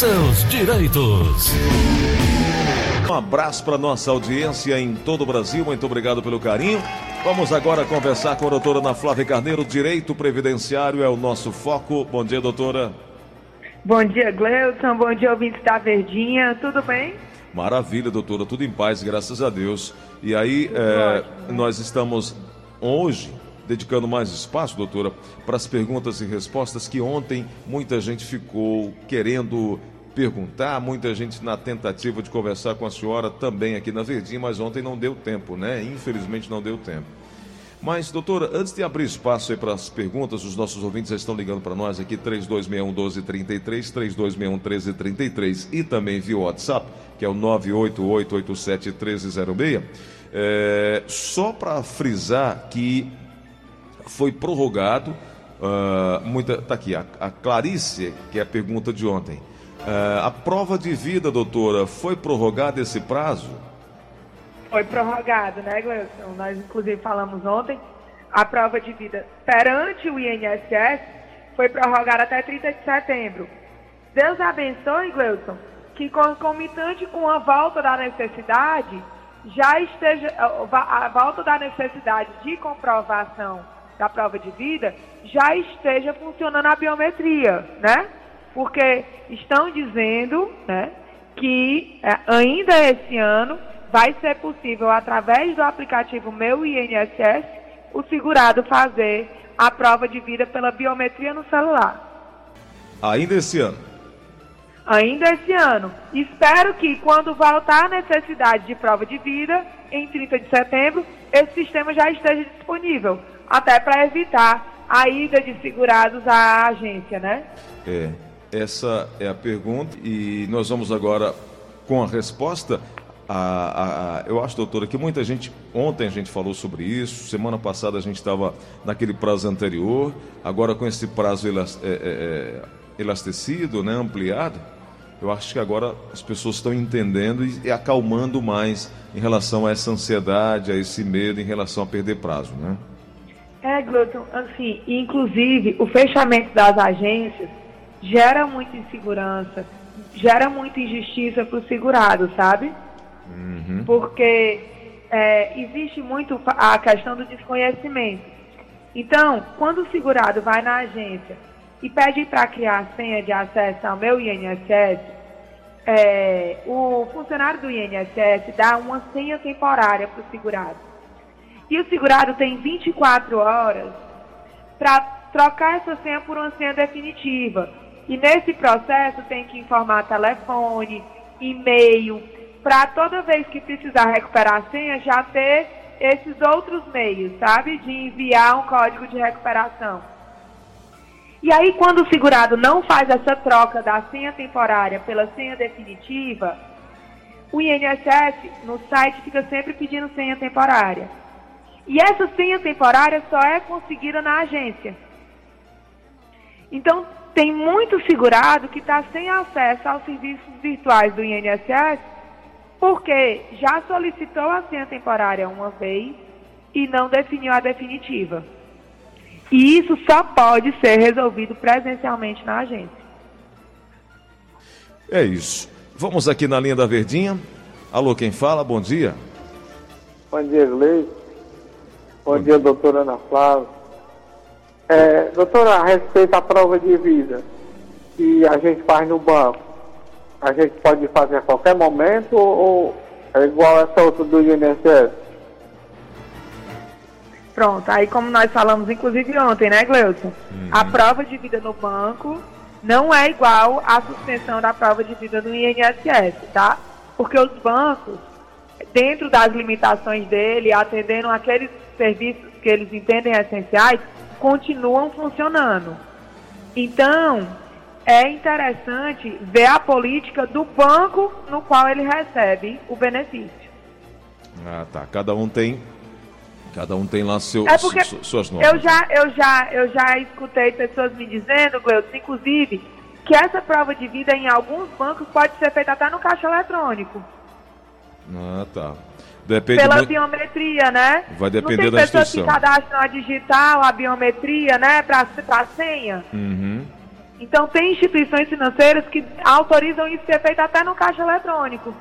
seus direitos. Um abraço para nossa audiência em todo o Brasil. Muito obrigado pelo carinho. Vamos agora conversar com a doutora Ana Flávia Carneiro. Direito previdenciário é o nosso foco. Bom dia, doutora. Bom dia, Gleudson. Bom dia, ouvintes da Verdinha. Tudo bem? Maravilha, doutora. Tudo em paz, graças a Deus. E aí, é, nós estamos hoje dedicando mais espaço, doutora, para as perguntas e respostas que ontem muita gente ficou querendo perguntar, muita gente na tentativa de conversar com a senhora também aqui na Verdinha, mas ontem não deu tempo, né? Infelizmente não deu tempo. Mas, doutora, antes de abrir espaço aí para as perguntas, os nossos ouvintes já estão ligando para nós aqui, 3261 1233, 3261 1333 e também via WhatsApp, que é o 98887 1306. É, só para frisar que foi prorrogado, uh, muita, tá aqui, a, a, Clarice, que é a pergunta de ontem. Uh, a prova de vida, doutora, foi prorrogado esse prazo? Foi prorrogado, né, Gleison? Nós, inclusive, falamos ontem. A prova de vida perante o INSS foi prorrogada até 30 de setembro. Deus abençoe, Gleison, que concomitante com a volta da necessidade, já esteja a volta da necessidade de comprovação da prova de vida, já esteja funcionando a biometria, né? Porque estão dizendo, né, que é, ainda esse ano vai ser possível, através do aplicativo Meu INSS, o segurado fazer a prova de vida pela biometria no celular. Ainda esse ano? Ainda esse ano. Espero que, quando voltar a necessidade de prova de vida, em 30 de setembro, esse sistema já esteja disponível, até para evitar a ida de segurados à agência, né? É, essa é a pergunta e nós vamos agora com a resposta. A, a, eu acho, doutora, que muita gente. Ontem a gente falou sobre isso, semana passada a gente estava naquele prazo anterior, agora com esse prazo elas, é, é, é, elastecido, né, ampliado, eu acho que agora as pessoas estão entendendo e, e acalmando mais em relação a essa ansiedade, a esse medo em relação a perder prazo, né? É, Gleuton, assim, inclusive o fechamento das agências gera muita insegurança, gera muita injustiça para o segurado, sabe? Uhum. Porque é, existe muito a questão do desconhecimento. Então, quando o segurado vai na agência e pede para criar a senha de acesso ao meu INSS, é, o funcionário do INSS dá uma senha temporária para o segurado. E o segurado tem 24 horas para trocar essa senha por uma senha definitiva. E nesse processo tem que informar telefone, e-mail, para toda vez que precisar recuperar a senha, já ter esses outros meios, sabe? De enviar um código de recuperação. E aí, quando o segurado não faz essa troca da senha temporária pela senha definitiva, o INSS no site fica sempre pedindo senha temporária. E essa senha temporária só é conseguida na agência. Então, tem muito segurado que está sem acesso aos serviços virtuais do INSS porque já solicitou a senha temporária uma vez e não definiu a definitiva. E isso só pode ser resolvido presencialmente na agência. É isso. Vamos aqui na linha da Verdinha. Alô, quem fala? Bom dia. Bom dia, Gleison. Bom, dia, doutora Ana Flávia. É, doutora, a respeito da prova de vida que a gente faz no banco, a gente pode fazer a qualquer momento ou é igual essa outra do INSS? Pronto, aí como nós falamos inclusive ontem, né, Gleuton? Uhum. A prova de vida no banco não é igual à suspensão da prova de vida no INSS, tá? Porque os bancos, dentro das limitações dele, atendendo aqueles serviços que eles entendem essenciais, continuam funcionando. Então, é interessante ver a política do banco no qual ele recebe o benefício. Ah, tá. Cada um tem Cada um tem lá seu, é su, suas normas. Eu já, eu, já, eu já escutei pessoas me dizendo, Gleuton, inclusive, que essa prova de vida em alguns bancos pode ser feita até no caixa eletrônico. Ah, tá. Depende Pela muito... biometria, né? Vai depender Não da instituição. Não tem pessoas que cadastram a digital, a biometria, né, para a senha? Uhum. Então, tem instituições financeiras que autorizam isso ser feito até no caixa eletrônico.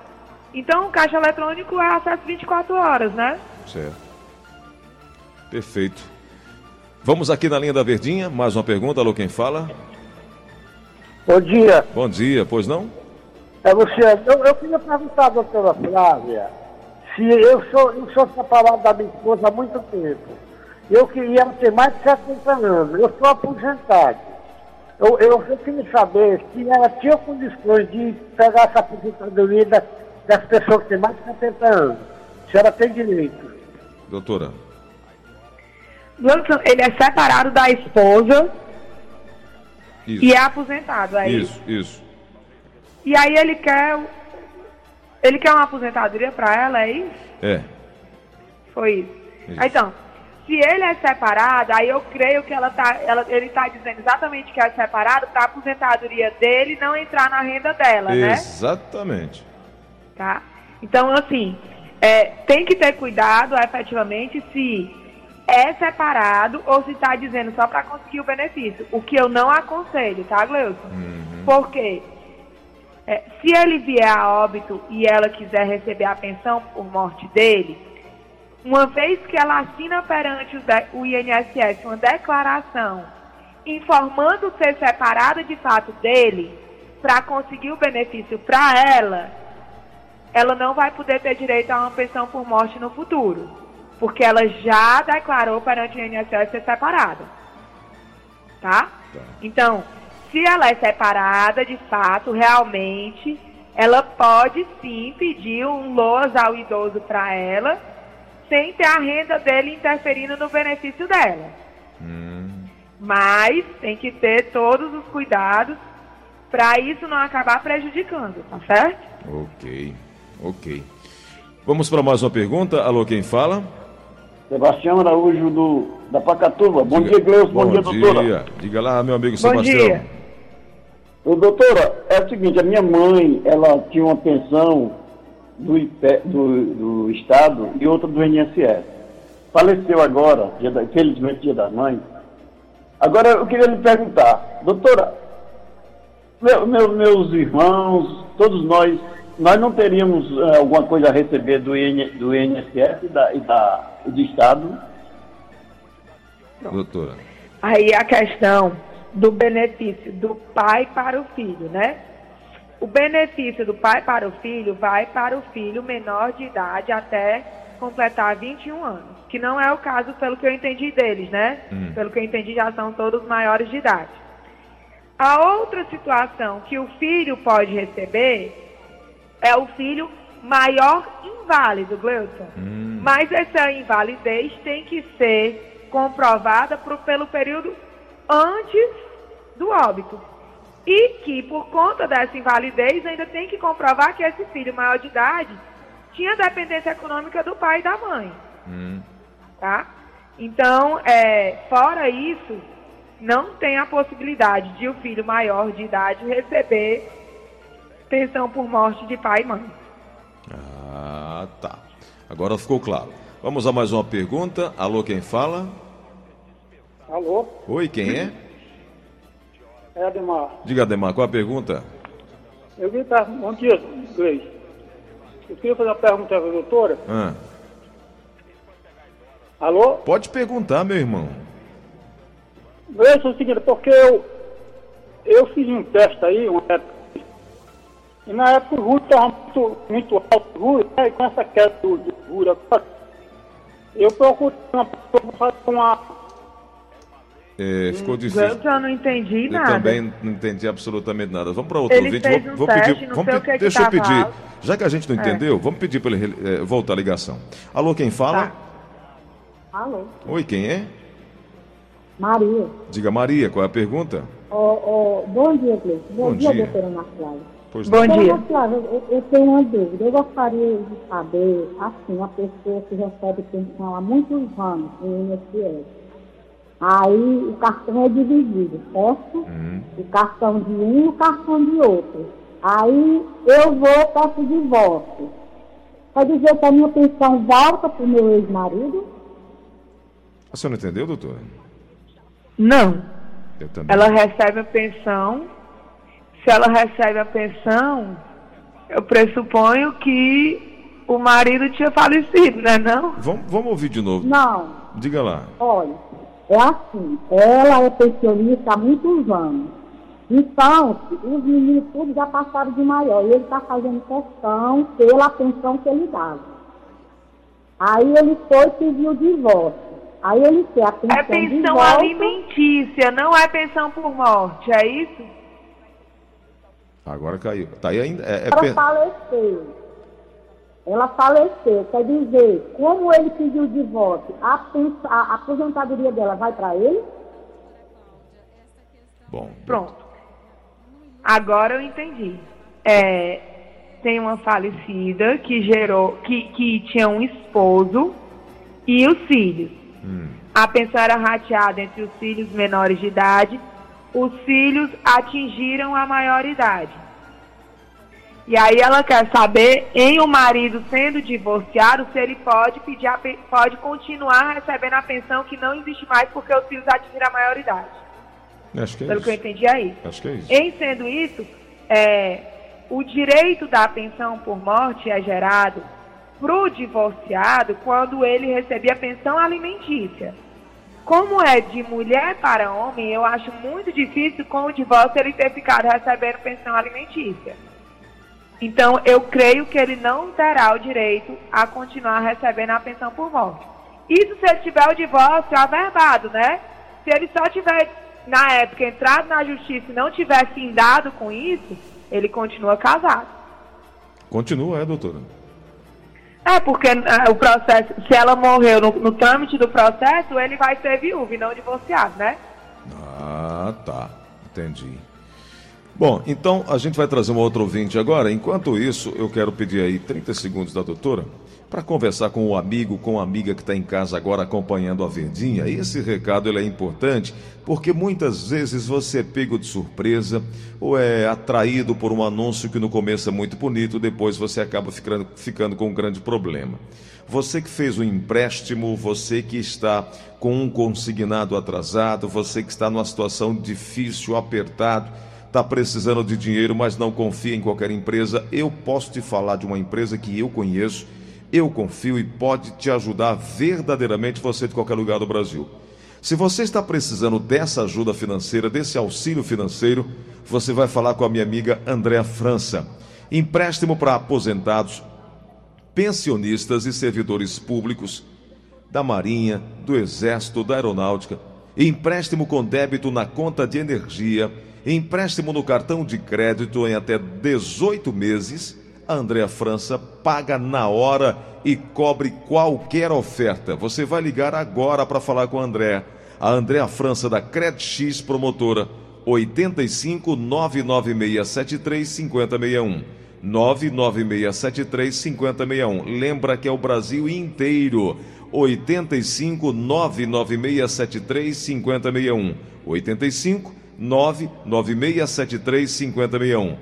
Então, o caixa eletrônico é acesso 24 horas, né? Certo. Perfeito. Vamos aqui na linha da Verdinha, mais uma pergunta, alô, quem fala? Bom dia. Bom dia, pois não? É você. Eu, eu queria perguntar à doutora Flávia se eu sou, eu sou separado da minha esposa há muito tempo. Eu queria ter mais de 70 anos. Eu sou aposentado. Eu, eu, eu queria saber se ela tinha condições de pegar essa aposentadoria das, das pessoas que têm mais de 70 anos. Se ela tem direito. Doutora. Wilson, ele é separado da esposa Isso. e é aposentado, é isso? Isso, isso. E aí ele quer. Ele quer uma aposentadoria para ela, é isso? É. Foi isso. Isso. Então, se ele é separado, aí eu creio que ela tá, ela, ele está dizendo exatamente que é separado para a aposentadoria dele não entrar na renda dela, né? Exatamente. Tá? Então, assim, é, tem que ter cuidado efetivamente se é separado ou se está dizendo só para conseguir o benefício. O que eu não aconselho, tá, Gleuson? Porque é, se ele vier a óbito e ela quiser receber a pensão por morte dele, uma vez que ela assina perante o, INSS uma declaração informando ser separada de fato dele para conseguir o benefício para ela, ela não vai poder ter direito a uma pensão por morte no futuro, porque ela já declarou perante o INSS ser separada. Tá? Então, se ela é separada, de fato, realmente, ela pode sim pedir um LOAS ao idoso para ela, sem ter a renda dele interferindo no benefício dela. Mas tem que ter todos os cuidados para isso não acabar prejudicando, tá certo? Ok, ok. Vamos para mais uma pergunta. Alô, quem fala? Sebastião Araújo do, da Pacatuba. Bom dia, Gleus. Bom, dia, doutora. dia. Diga lá, meu amigo Bom Sebastião. dia. Ô, doutora, é o seguinte, a minha mãe, ela tinha uma pensão do, IPE do, do Estado e outra do INSS. Faleceu agora, dia da, infelizmente dia da mãe. Agora eu queria lhe perguntar, doutora, meu- meu- meus irmãos, todos nós, nós não teríamos eh, alguma coisa a receber do, IN, do INSS e, da, e da, e do Estado? Doutora. Aí a questão do benefício do pai para o filho, né? O benefício do pai para o filho vai para o filho menor de idade até completar 21 anos, que não é o caso pelo que eu entendi deles, né? Pelo que eu entendi já são todos maiores de idade. A outra situação que o filho pode receber é o filho maior inválido, Gleuton. Mas essa invalidez tem que ser comprovada pro- pelo período antes do óbito. E que, por conta dessa invalidez, ainda tem que comprovar que esse filho maior de idade tinha dependência econômica do pai e da mãe. Tá? Então, é, fora isso, não tem a possibilidade de o filho maior de idade receber pensão por morte de pai e mãe. Ah, tá. Agora ficou claro. Vamos a mais uma pergunta. Alô, quem fala? Alô? Oi, quem é? É Ademar. Diga, Ademar, qual a pergunta? Eu queria perguntar, bom dia, Gleis. Eu queria fazer uma pergunta para a doutora. Ah, Alô? pode perguntar, meu irmão. Gleis, é o seguinte, porque eu, eu fiz um teste aí, uma época, e na época o juro estava muito, muito alto, o juro, né, e com essa queda do, do juro agora, eu procurei uma pessoa para fazer uma... É, ficou difícil. Eu não entendi Eu nada. também não entendi absolutamente nada. Vamos para outro Ele ouvinte. fez Vou, um vou teste, pedir. Vamos pe- que é que deixa eu pedir. alto. Já que a gente não entendeu, vamos pedir para ele eh, voltar a ligação. Alô, quem fala? Tá. Alô, Oi, quem é? Maria. Diga, Maria, qual é a pergunta? Ó, ó, bom dia, Gleice. Bom, Bom dia, dia. doutora Flávia. Pois Bom não. dia. Flávia, eu, eu tenho uma dúvida. Eu gostaria de saber, assim, uma pessoa que recebe pensão há muitos anos no INSS. Aí o cartão é dividido, certo? O cartão de um e o cartão de outro. Aí eu vou peço divórcio. Quer dizer que a minha pensão volta para o meu ex-marido? A senhora entendeu, doutora? Não. Eu também. Ela recebe a pensão. Se ela recebe a pensão, eu pressuponho que o marido tinha falecido, né não? Vamos, vamos ouvir de novo. Não, Diga lá. olha, é assim, ela é pensionista há muitos anos. Então, os meninos todos já passaram de maior. E ele está fazendo questão pela pensão que ele dava. Aí ele foi e pediu o divórcio. Aí ele quer a pensão É pensão alimentícia, não é pensão por morte, é isso? Agora caiu. Tá aí ainda. É, é faleceu. Ela faleceu. Quer dizer, como ele pediu o divórcio, a, a- a aposentadoria dela vai para ele? Bom. Pronto. Agora eu entendi. É, tem uma falecida que gerou, que, que tinha um esposo e os filhos. A pensão era rateada entre os filhos menores de idade. Os filhos atingiram a maioridade. E aí ela quer saber, em o marido sendo divorciado, se ele pode pedir a pode continuar recebendo a pensão que não existe mais porque os filhos atingiram a maioridade. Acho que é Pelo que eu isso. entendi é isso. Acho que é isso. Em sendo isso, é, o direito da pensão por morte é gerado para o divorciado quando ele recebia pensão alimentícia. Como é de mulher para homem, eu acho muito difícil com o divórcio ele ter ficado recebendo pensão alimentícia. Então, eu creio que ele não terá o direito a continuar recebendo a pensão por morte. Isso se ele tiver o divórcio averbado, né? Se ele só tiver, na época, entrado na justiça e não tiver findado com isso, ele continua casado. Continua, é, doutora? É, porque ah, o processo, se ela morreu no, no trâmite do processo, ele vai ser viúvo e não divorciado, né? Ah, tá. Entendi. Bom, então a gente vai trazer uma outra ouvinte agora. Enquanto isso, eu quero pedir aí 30 segundos da doutora para conversar com o amigo, com a amiga que está em casa agora acompanhando a Verdinha. Esse recado ele é importante porque muitas vezes você é pego de surpresa ou é atraído por um anúncio que no começo é muito bonito, depois você acaba ficando, ficando com um grande problema. Você que fez um empréstimo, você que está com um consignado atrasado, você que está numa situação difícil, apertado, está precisando de dinheiro, mas não confia em qualquer empresa, eu posso te falar de uma empresa que eu conheço, eu confio e pode te ajudar verdadeiramente você de qualquer lugar do Brasil. Se você está precisando dessa ajuda financeira, desse auxílio financeiro, você vai falar com a minha amiga Andréa França. Empréstimo para aposentados, pensionistas e servidores públicos da Marinha, do Exército, da Aeronáutica, empréstimo com débito na conta de energia, empréstimo no cartão de crédito em até 18 meses. A Andréa França paga na hora e cobre qualquer oferta. Você vai ligar agora para falar com a Andréa. A Andréa França da CredX Promotora 85 99673 5061. 99673 5061. Lembra que é o Brasil inteiro. 85 99673 5061. 85 99673 5061.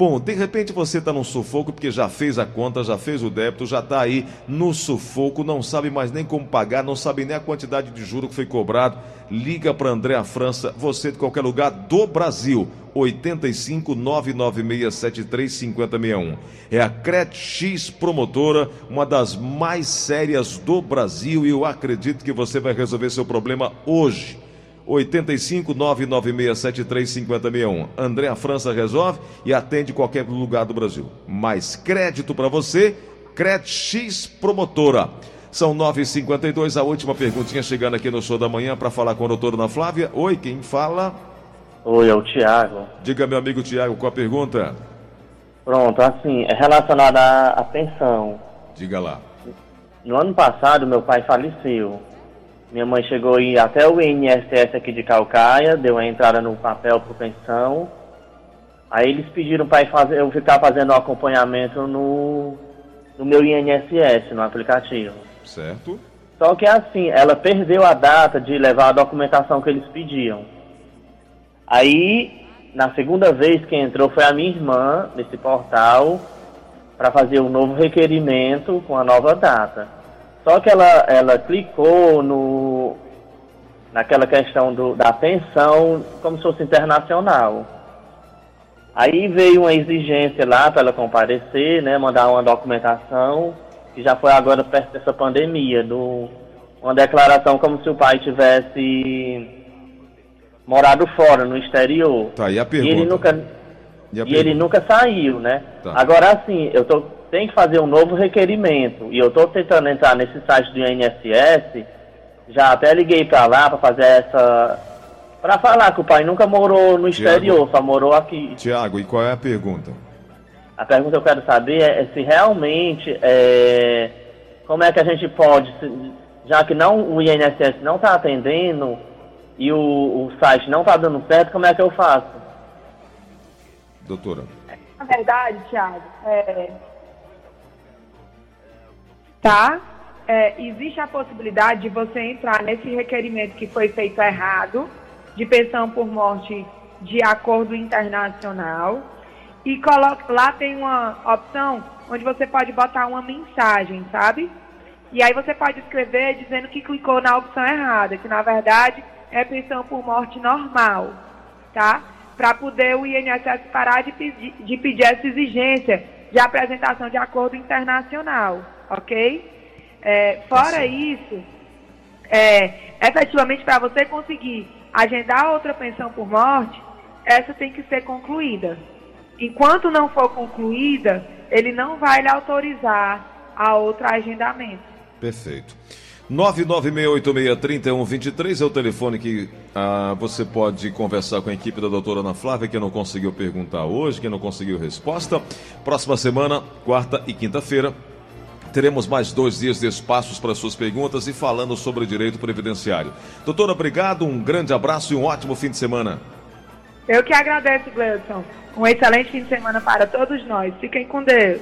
Bom, de repente você está num sufoco porque já fez a conta, já fez o débito, já está aí no sufoco, não sabe mais nem como pagar, não sabe nem a quantidade de juro que foi cobrado. Liga para Andréa França, você de qualquer lugar do Brasil. 85 99673 5061. É a CredX Promotora, uma das mais sérias do Brasil e eu acredito que você vai resolver seu problema hoje. 85 99673 5061. Andréa França resolve e atende qualquer lugar do Brasil. Mais crédito para você, CredX Promotora. São 9h52, a última perguntinha chegando aqui no show da manhã para falar com a doutora Ana Flávia. Oi, quem fala? Oi, é o Tiago. Diga, meu amigo Tiago, qual a pergunta? Pronto, assim, é relacionado à, à pensão. Diga lá. No ano passado, meu pai faleceu. Minha mãe chegou a ir até o INSS aqui de Calcaia, deu a entrada no papel por pensão. Aí eles pediram para eu ficar fazendo o acompanhamento no, no meu INSS, no aplicativo. Certo? Só que assim, ela perdeu a data de levar a documentação que eles pediam. Aí, na segunda vez que entrou foi a minha irmã nesse portal para fazer um novo requerimento com a nova data. Só que ela, ela clicou no, naquela questão do, da pensão, como se fosse internacional. Aí veio uma exigência lá para ela comparecer, né, mandar uma documentação, que já foi agora perto dessa pandemia, do, uma declaração como se o pai tivesse morado fora, no exterior. Tá, e a E pergunta? ele nunca, E e ele nunca saiu, né? Tá. Agora assim, eu tô, tenho que fazer um novo requerimento e eu estou tentando entrar nesse site do INSS, já até liguei para lá para fazer essa para falar que o pai nunca morou no exterior, só morou aqui. Tiago, e qual é a pergunta? A pergunta que eu quero saber é, é se realmente é, como é que a gente pode, se- já que não o INSS não está atendendo e o, o site não está dando certo, como é que eu faço? Doutora. Na verdade, Thiago, é... tá? É, existe a possibilidade de você entrar nesse requerimento que foi feito errado, de pensão por morte de acordo internacional, e coloca, lá tem uma opção onde você pode botar uma mensagem, sabe? E aí você pode escrever dizendo que clicou na opção errada, que na verdade é pensão por morte normal, tá? Para poder o INSS parar de pedir, de pedir essa exigência de apresentação de acordo internacional, ok? É, fora isso, é, efetivamente para você conseguir agendar outra pensão por morte, essa tem que ser concluída. Enquanto não for concluída, ele não vai lhe autorizar a outro agendamento. Perfeito. 996863123 é o telefone que ah, você pode conversar com a equipe da doutora Ana Flávia, que não conseguiu perguntar hoje, que não conseguiu resposta. Próxima semana, quarta e quinta-feira, teremos mais dois dias de espaços para suas perguntas e falando sobre direito previdenciário. Doutora, obrigado, um grande abraço e um ótimo fim de semana. Eu que agradeço, Gleudson. Um excelente fim de semana para todos nós. Fiquem com Deus.